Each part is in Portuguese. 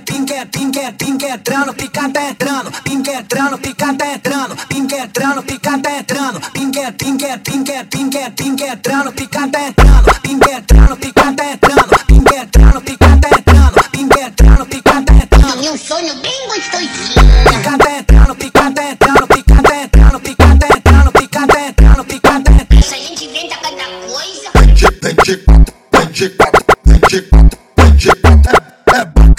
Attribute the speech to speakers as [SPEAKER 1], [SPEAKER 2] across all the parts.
[SPEAKER 1] pinque, pinque, pinque, pinque entrando, pica tá entrando, pinque entrando, trano tá entrando, picante entrando, pica tá entrando, pinque, pinque, trano pinque, pinque entrando, pica picante entrando, pinque entrando, pica trano entrando, pinque entrando, pica tá entrando, pinque entrando, pica tá entrando.
[SPEAKER 2] E um sonho bem gostosinho.
[SPEAKER 1] Pica tá entrando, pica tá entrando, pica tá entrando,
[SPEAKER 3] pica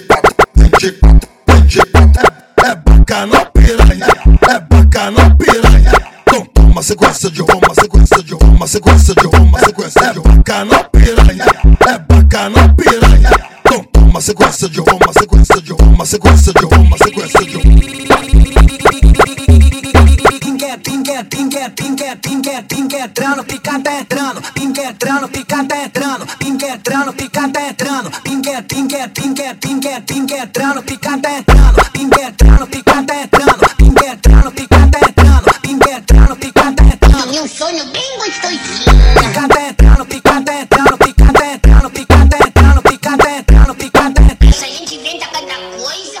[SPEAKER 3] quatro, vem de quatro, vem de quatro. É, bacana piranha, é bacana piranha. Então toma sequência de Roma, sequência de Roma, sequência de Roma, sequência de Roma. É bacana piranha, é bacana piranha. Então toma sequência de Roma, entrando, pica tá entrando, pinga entrando, pica
[SPEAKER 1] tá entrando, pinga entrando, pica tá entrando, pinga, pinga, pinga, pinga, pinga entrando, pica tá entrando, pinga entrando, pica tá entrando, pinga entrando, pica tá entrando, pinga entrando, pica tá entrando. E
[SPEAKER 2] um sonho bem gostosinho.
[SPEAKER 1] Pica entrando, pica entrando, pica entrando, entrando, entrando, entrando.
[SPEAKER 2] A gente inventa cada coisa.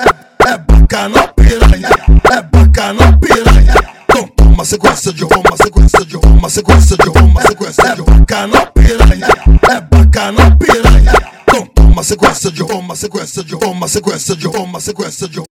[SPEAKER 3] É, é bacana piranha, é bacana piranha. Então toma sequência de Roma, sequência de Roma, sequência de Roma, sequência de Roma. É bacana piranha, é bacana piranha. Então toma sequência de Roma, sequência de Roma, sequência de Roma, sequência de Roma.